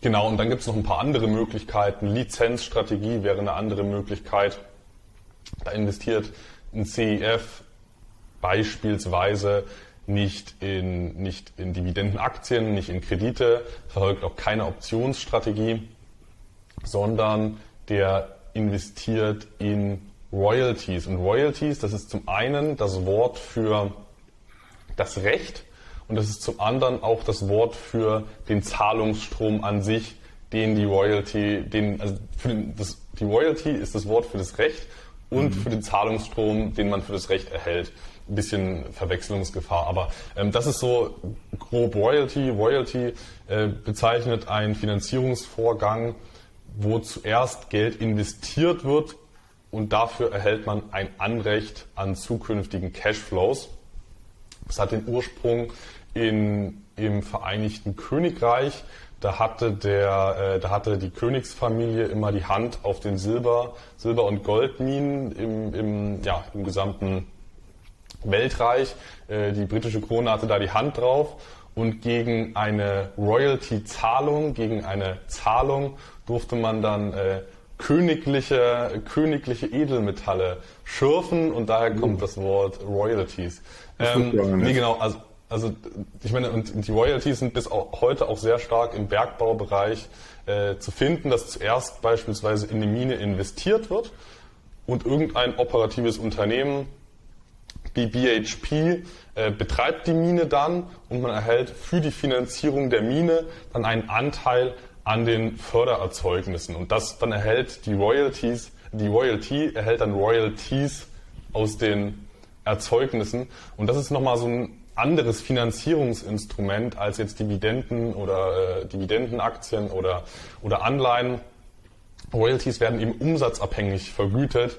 [SPEAKER 2] Genau, und dann gibt es noch ein paar andere Möglichkeiten. Lizenzstrategie wäre eine andere Möglichkeit. Da investiert ein CEF beispielsweise nicht in, nicht in Dividendenaktien, nicht in Kredite, verfolgt auch keine Optionsstrategie, sondern der investiert in Royalties. Und Royalties, das ist zum einen das Wort für das Recht und das ist zum anderen auch das Wort für den Zahlungsstrom an sich, den die Royalty, den, also für den, das, die Royalty ist das Wort für das Recht und mhm. für den Zahlungsstrom, den man für das Recht erhält. Ein bisschen Verwechslungsgefahr, aber ähm, das ist so grob Royalty. Royalty äh, bezeichnet einen Finanzierungsvorgang, wo zuerst Geld investiert wird und dafür erhält man ein Anrecht an zukünftigen Cashflows. Das hat den Ursprung in, im Vereinigten Königreich. Da hatte, der, äh, da hatte die Königsfamilie immer die Hand auf den Silber, Silber- und Goldminen im, im, ja, im gesamten Weltreich. Äh, die britische Krone hatte da die Hand drauf und gegen eine Royalty-Zahlung, gegen eine Zahlung durfte man dann äh, königliche, königliche Edelmetalle schürfen und daher kommt das Wort Royalties. Ähm, nee, genau, also also ich meine, und die Royalties sind bis auch heute auch sehr stark im Bergbaubereich äh, zu finden, dass zuerst beispielsweise in eine Mine investiert wird und irgendein operatives Unternehmen wie BHP äh, betreibt die Mine dann und man erhält für die Finanzierung der Mine dann einen Anteil an den Fördererzeugnissen. Und das dann erhält die Royalties, die Royalty erhält dann Royalties aus den Erzeugnissen. Und das ist nochmal so ein anderes Finanzierungsinstrument als jetzt Dividenden oder äh, Dividendenaktien oder, oder Anleihen. Royalties werden eben umsatzabhängig vergütet.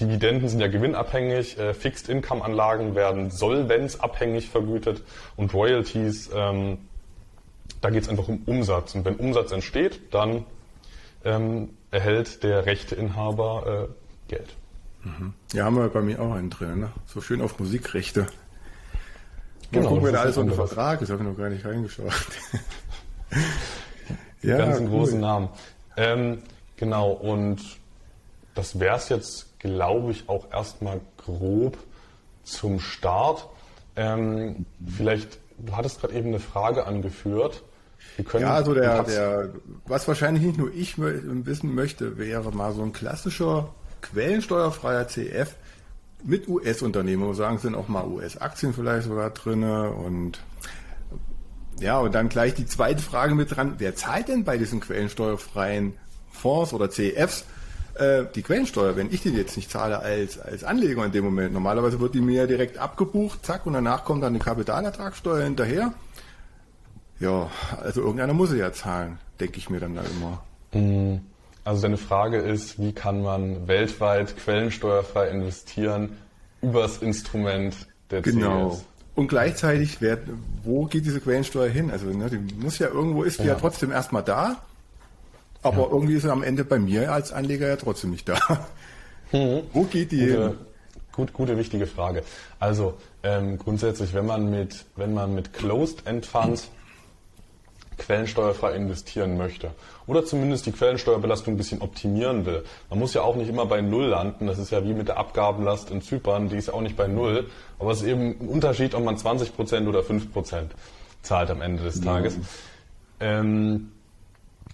[SPEAKER 2] Dividenden sind ja gewinnabhängig, äh, Fixed Income Anlagen werden solvenzabhängig vergütet und Royalties, ähm, da geht es einfach um Umsatz. Und wenn Umsatz entsteht, dann ähm, erhält der Rechteinhaber äh, Geld.
[SPEAKER 1] Mhm. Ja, haben wir bei mir auch einen drin, ne? so schön auf Musikrechte. Genau, gucken wir da alles unter Vertrag ist, habe ich noch gar nicht reingeschaut.
[SPEAKER 2] ja, ganz cool. großen Namen. Ähm, genau, und das wäre es jetzt, glaube ich, auch erstmal grob zum Start. Ähm, vielleicht, du hattest gerade eben eine Frage angeführt.
[SPEAKER 1] ja, also der, der, was wahrscheinlich nicht nur ich wissen möchte, wäre mal so ein klassischer quellensteuerfreier CF mit US-Unternehmen, wo sagen, sind auch mal US-Aktien vielleicht sogar drin und ja, und dann gleich die zweite Frage mit dran, wer zahlt denn bei diesen quellensteuerfreien Fonds oder CEFs äh, die Quellensteuer, wenn ich die jetzt nicht zahle als, als Anleger in dem Moment? Normalerweise wird die mir direkt abgebucht, zack, und danach kommt dann die Kapitalertragssteuer hinterher. Ja, also irgendeiner muss sie ja zahlen, denke ich mir dann da immer.
[SPEAKER 2] Mhm. Also deine Frage ist, wie kann man weltweit quellensteuerfrei investieren übers Instrument der
[SPEAKER 1] Genau. CS? Und gleichzeitig, wer, wo geht diese Quellensteuer hin? Also ne, die muss ja irgendwo ist die ja, ja trotzdem erstmal da, aber ja. irgendwie ist sie am Ende bei mir als Anleger ja trotzdem nicht da.
[SPEAKER 2] Mhm. Wo geht die gute, hin? Gut, gute, wichtige Frage. Also ähm, grundsätzlich, wenn man mit, wenn man mit Closed-End Funds quellensteuerfrei investieren möchte oder zumindest die Quellensteuerbelastung ein bisschen optimieren will. Man muss ja auch nicht immer bei Null landen. Das ist ja wie mit der Abgabenlast in Zypern, die ist ja auch nicht bei Null. Aber es ist eben ein Unterschied, ob man 20 Prozent oder 5 Prozent zahlt am Ende des Tages. Mhm. Ähm,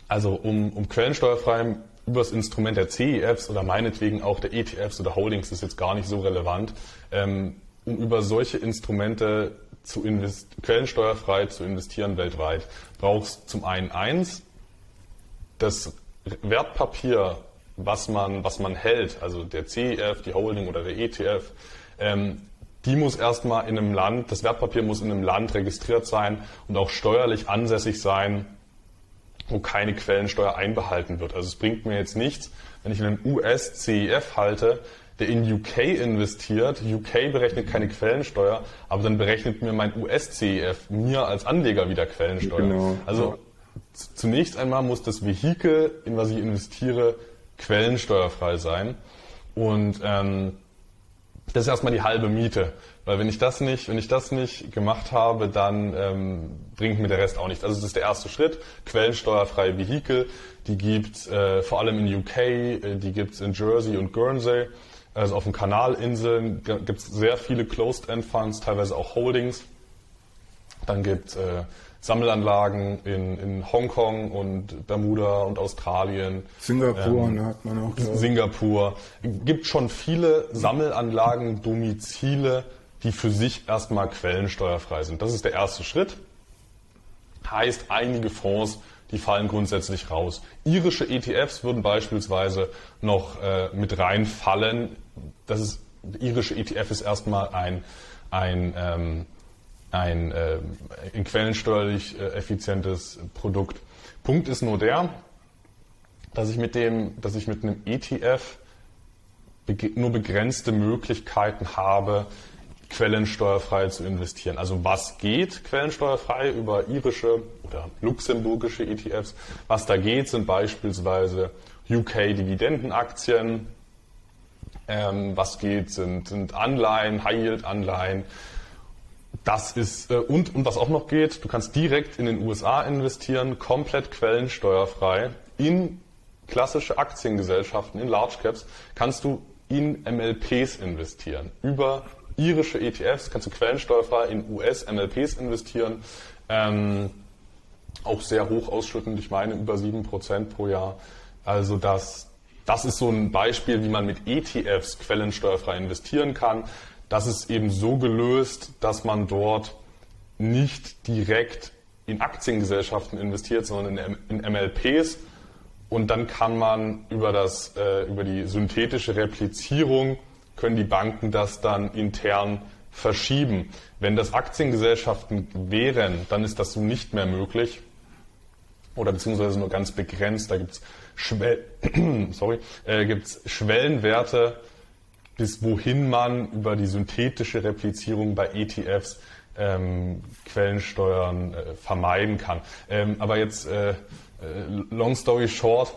[SPEAKER 2] also um, um quellensteuerfrei übers Instrument der CEFs oder meinetwegen auch der ETFs oder Holdings ist jetzt gar nicht so relevant, ähm, um über solche Instrumente zu quellensteuerfrei zu investieren weltweit, brauchst zum einen eins, das Wertpapier was man, was man hält, also der CEF, die Holding oder der ETF, ähm, die muss erstmal in einem Land, das Wertpapier muss in einem Land registriert sein und auch steuerlich ansässig sein, wo keine Quellensteuer einbehalten wird. Also es bringt mir jetzt nichts, wenn ich einen US-CEF halte, der in UK investiert. UK berechnet keine Quellensteuer, aber dann berechnet mir mein US-CEF mir als Anleger wieder Quellensteuer. Genau. Also zunächst einmal muss das Vehikel, in was ich investiere, quellensteuerfrei sein. Und ähm, das ist erstmal die halbe Miete. Weil wenn ich das nicht, wenn ich das nicht gemacht habe, dann ähm, bringt mir der Rest auch nichts. Also das ist der erste Schritt. Quellensteuerfreie Vehikel, die gibt's äh, vor allem in UK, äh, die gibt's in Jersey und Guernsey. Also auf den Kanalinseln gibt's sehr viele Closed-End Funds, teilweise auch Holdings. Dann gibt's äh, Sammelanlagen in, in Hongkong und Bermuda und Australien.
[SPEAKER 1] Singapur ähm, hat man auch.
[SPEAKER 2] Gehört. Singapur. Gibt schon viele Sammelanlagen, Domizile, die für sich erstmal quellensteuerfrei sind. Das ist der erste Schritt. Heißt, einige Fonds, die fallen grundsätzlich raus. Irische ETFs würden beispielsweise noch äh, mit reinfallen. Das ist, irische ETF ist erstmal ein, ein ähm, ein äh, in quellensteuerlich äh, effizientes Produkt. Punkt ist nur der, dass ich mit dem, dass ich mit einem ETF nur begrenzte Möglichkeiten habe, quellensteuerfrei zu investieren. Also was geht quellensteuerfrei über irische oder luxemburgische ETFs? Was da geht, sind beispielsweise UK-Dividendenaktien. Ähm, was geht, sind, sind Anleihen, High-Yield-Anleihen, das ist, äh, und, und was auch noch geht, du kannst direkt in den USA investieren, komplett quellensteuerfrei, in klassische Aktiengesellschaften, in Large Caps, kannst du in MLPs investieren. Über irische ETFs kannst du quellensteuerfrei in US-MLPs investieren. Ähm, auch sehr hoch ausschüttend, ich meine über 7% pro Jahr. Also das, das ist so ein Beispiel, wie man mit ETFs quellensteuerfrei investieren kann. Das ist eben so gelöst, dass man dort nicht direkt in Aktiengesellschaften investiert, sondern in, MLPs. Und dann kann man über, das, äh, über die synthetische Replizierung, können die Banken das dann intern verschieben. Wenn das Aktiengesellschaften wären, dann ist das nicht mehr möglich oder beziehungsweise nur ganz begrenzt. Da gibt es Schwell äh, Schwellenwerte, bis wohin man über die synthetische Replizierung bei ETFs ähm, Quellensteuern äh, vermeiden kann. Ähm, aber jetzt, äh, äh, long story short,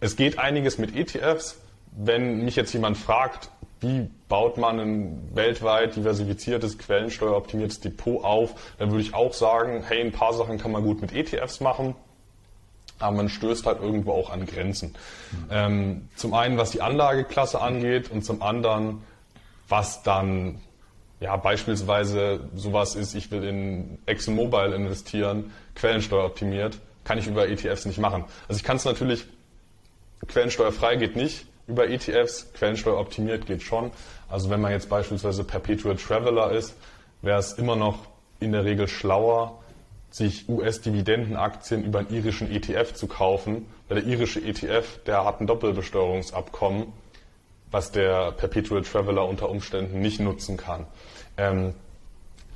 [SPEAKER 2] es geht einiges mit ETFs. Wenn mich jetzt jemand fragt, wie baut man ein weltweit diversifiziertes, quellensteueroptimiertes Depot auf, dann würde ich auch sagen, hey, ein paar Sachen kann man gut mit ETFs machen aber man stößt halt irgendwo auch an Grenzen. Mhm. Ähm, zum einen, was die Anlageklasse angeht und zum anderen, was dann ja beispielsweise sowas ist, ich will in ExxonMobil investieren, Quellensteuer optimiert, kann ich über ETFs nicht machen. Also ich kann es natürlich, quellensteuerfrei geht nicht, über ETFs, Quellensteuer optimiert geht schon. Also wenn man jetzt beispielsweise Perpetual Traveler ist, wäre es immer noch in der Regel schlauer, sich US-Dividendenaktien über einen irischen ETF zu kaufen, weil der irische ETF, der hat ein Doppelbesteuerungsabkommen, was der Perpetual Traveler unter Umständen nicht nutzen kann. Ähm,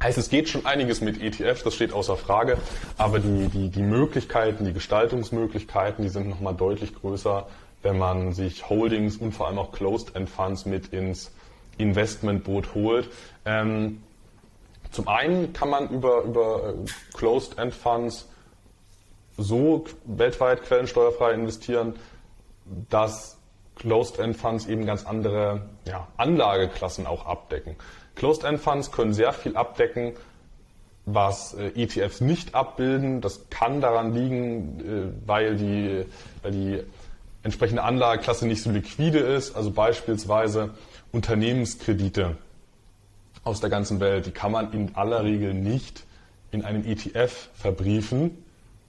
[SPEAKER 2] heißt, es geht schon einiges mit ETF, das steht außer Frage, aber die, die, die Möglichkeiten, die Gestaltungsmöglichkeiten, die sind nochmal deutlich größer, wenn man sich Holdings und vor allem auch Closed-End Funds mit ins Investmentboot holt. Ähm, zum einen kann man über, über äh, Closed-End Funds so weltweit quellensteuerfrei investieren, dass Closed-End Funds eben ganz andere ja, Anlageklassen auch abdecken. Closed-End Funds können sehr viel abdecken, was äh, ETFs nicht abbilden. Das kann daran liegen, äh, weil, die, weil die entsprechende Anlageklasse nicht so liquide ist. Also beispielsweise Unternehmenskredite aus der ganzen Welt, die kann man in aller Regel nicht in einen ETF verbriefen,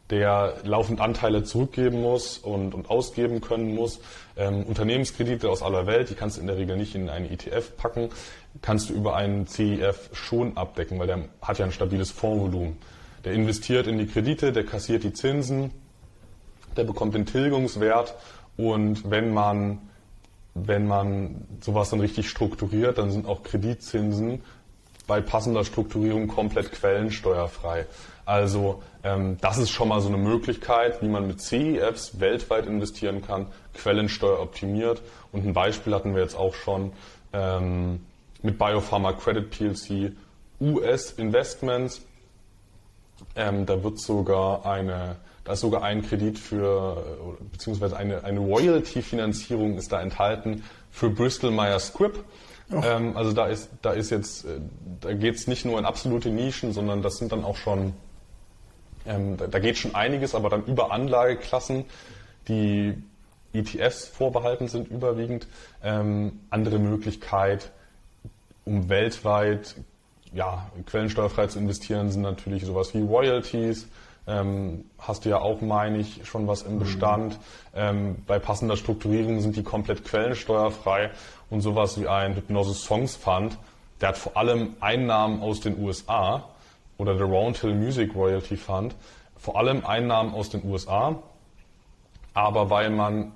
[SPEAKER 2] der laufend Anteile zurückgeben muss und, und ausgeben können muss. Ähm, Unternehmenskredite aus aller Welt, die kannst du in der Regel nicht in einen ETF packen, kannst du über einen CEF schon abdecken, weil der hat ja ein stabiles Fondsvolumen. Der investiert in die Kredite, der kassiert die Zinsen, der bekommt den Tilgungswert Und wenn man, wenn man sowas dann richtig strukturiert, dann sind auch Kreditzinsen bei passender Strukturierung komplett quellensteuerfrei. Also ähm, das ist schon mal so eine Möglichkeit, wie man mit CEFs weltweit investieren kann, Quellensteuer optimiert. Und ein Beispiel hatten wir jetzt auch schon ähm, mit Biopharma Credit PLC US Investments. Ähm, da wird sogar eine, da ist sogar ein Kredit für, beziehungsweise eine, eine Royalty-Finanzierung ist da enthalten für Bristol Myers Squibb. Ähm, also da ist, da ist jetzt, äh, da geht es nicht nur in absolute Nischen, sondern das sind dann auch schon, ähm, da, da, geht schon einiges, aber dann über Anlageklassen, die ETFs vorbehalten sind überwiegend. Ähm, andere Möglichkeit, um weltweit ja, quellensteuerfrei zu investieren, sind natürlich sowas wie Royalties. Ähm, hast du ja auch, meine ich, schon was im mhm. Bestand. Ähm, bei passender Strukturierung sind die komplett quellensteuerfrei und sowas wie ein Hypnosis Songs Fund, der hat vor allem Einnahmen aus den USA oder der Roundhill Music Royalty Fund, vor allem Einnahmen aus den USA, aber weil man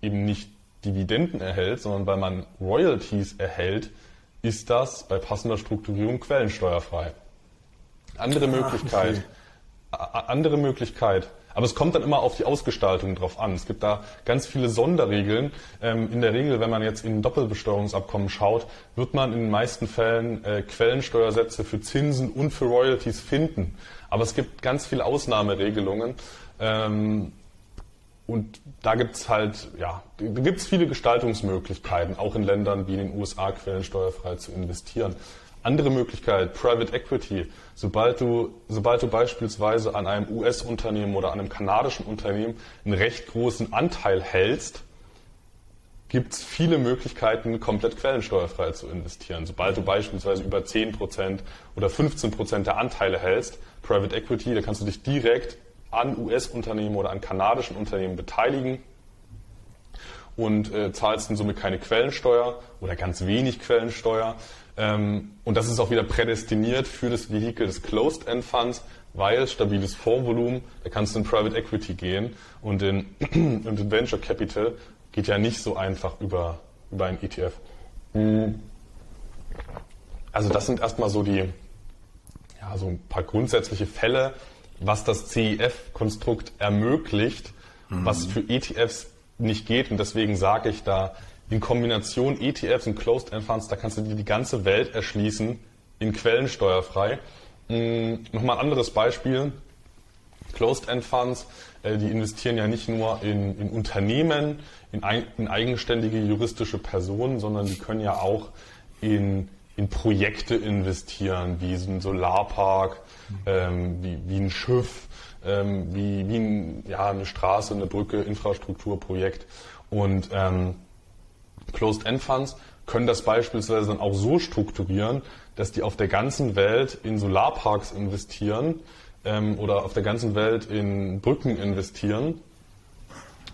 [SPEAKER 2] eben nicht Dividenden erhält, sondern weil man Royalties erhält, ist das bei passender Strukturierung quellensteuerfrei. Andere Möglichkeit, okay. Andere Möglichkeit, aber es kommt dann immer auf die Ausgestaltung drauf an. Es gibt da ganz viele Sonderregeln. Ähm, in der Regel, wenn man jetzt in Doppelbesteuerungsabkommen schaut, wird man in den meisten Fällen äh, Quellensteuersätze für Zinsen und für Royalties finden. Aber es gibt ganz viele Ausnahmeregelungen. Ähm, und da gibt's halt, ja, da gibt's viele Gestaltungsmöglichkeiten, auch in Ländern wie in den USA quellensteuerfrei zu investieren. Andere Möglichkeit, Private Equity. Sobald du, sobald du beispielsweise an einem US-Unternehmen oder an einem kanadischen Unternehmen einen recht großen Anteil hältst, gibt's viele Möglichkeiten, komplett quellensteuerfrei zu investieren. Sobald du beispielsweise über 10% oder 15% der Anteile hältst, Private Equity, da kannst du dich direkt an US-Unternehmen oder an kanadischen Unternehmen beteiligen und äh, zahlst in Summe keine Quellensteuer oder ganz wenig Quellensteuer. Ähm, und das ist auch wieder prädestiniert für das Vehikel des Closed-End Funds, weil stabiles Fondsvolumen, da kannst du in Private Equity gehen und in, und in Venture Capital geht ja nicht so einfach über, über ein ETF. Hm. Also das sind erstmal so die, ja, so ein paar grundsätzliche Fälle, was das CEF-Konstrukt ermöglicht, mhm. was für ETFs nicht geht. Und deswegen sage ich da, in Kombination ETFs und Closed-End Funds, da kannst du dir die ganze Welt erschließen, in quellensteuerfrei. Hm, Nochmal ein anderes Beispiel. Closed-End Funds, äh, die investieren ja nicht nur in, in Unternehmen, in, in, eigenständige juristische Personen, sondern die können ja auch in, in Projekte investieren, wie so ein Solarpark, ähm, wie, wie ein Schiff, ähm, wie, wie ein, ja, eine Straße, eine Brücke, Infrastrukturprojekt. Und ähm, Closed-End-Funds können das beispielsweise dann auch so strukturieren, dass die auf der ganzen Welt in Solarparks investieren ähm, oder auf der ganzen Welt in Brücken investieren.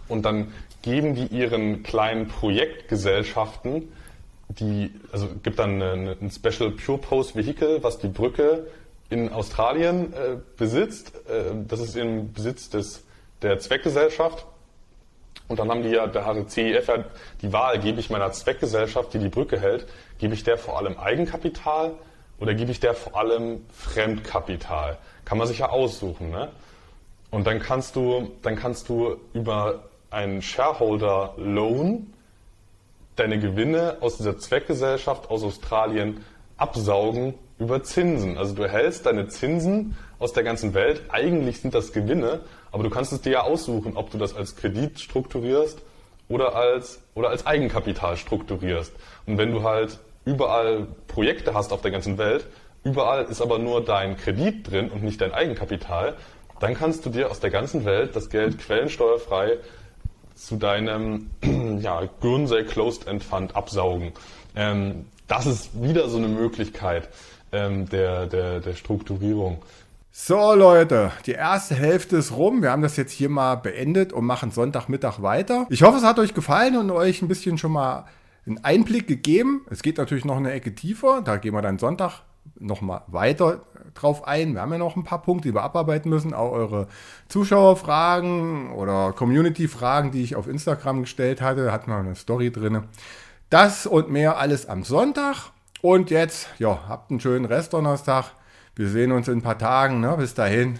[SPEAKER 2] Und dann geben die ihren kleinen Projektgesellschaften, die, also gibt dann eine, ein Special Pure Post Vehicle, was die Brücke in Australien äh, besitzt. Äh, das ist im Besitz des, der Zweckgesellschaft. Und dann haben die ja, da hatte CEF ja die Wahl, gebe ich meiner Zweckgesellschaft, die die Brücke hält, gebe ich der vor allem Eigenkapital oder gebe ich der vor allem Fremdkapital? Kann man sich ja aussuchen, ne? Und dann kannst du, dann kannst du über einen Shareholder Loan deine Gewinne aus dieser Zweckgesellschaft aus Australien absaugen über Zinsen. Also du erhältst deine Zinsen aus der ganzen Welt. Eigentlich sind das Gewinne, aber du kannst es dir ja aussuchen, ob du das als Kredit strukturierst oder als, oder als Eigenkapital strukturierst. Und wenn du halt überall Projekte hast auf der ganzen Welt, überall ist aber nur dein Kredit drin und nicht dein Eigenkapital, dann kannst du dir aus der ganzen Welt das Geld quellensteuerfrei zu deinem ja, Guernsey Closed End Fund absaugen. Ähm, das ist wieder so eine Möglichkeit ähm, der, der, der Strukturierung.
[SPEAKER 1] So Leute, die erste Hälfte ist rum. Wir haben das jetzt hier mal beendet und machen Sonntagmittag weiter. Ich hoffe, es hat euch gefallen und euch ein bisschen schon mal einen Einblick gegeben. Es geht natürlich noch eine Ecke tiefer. Da gehen wir dann Sonntag nochmal weiter drauf ein. Wir haben ja noch ein paar Punkte, die wir abarbeiten müssen. Auch eure Zuschauerfragen oder Community-Fragen, die ich auf Instagram gestellt hatte. Da hatten wir eine Story drin. Das und mehr alles am Sonntag. Und jetzt, ja, habt einen schönen Restdonnerstag. Wir sehen uns in ein paar Tagen. Ne? Bis dahin.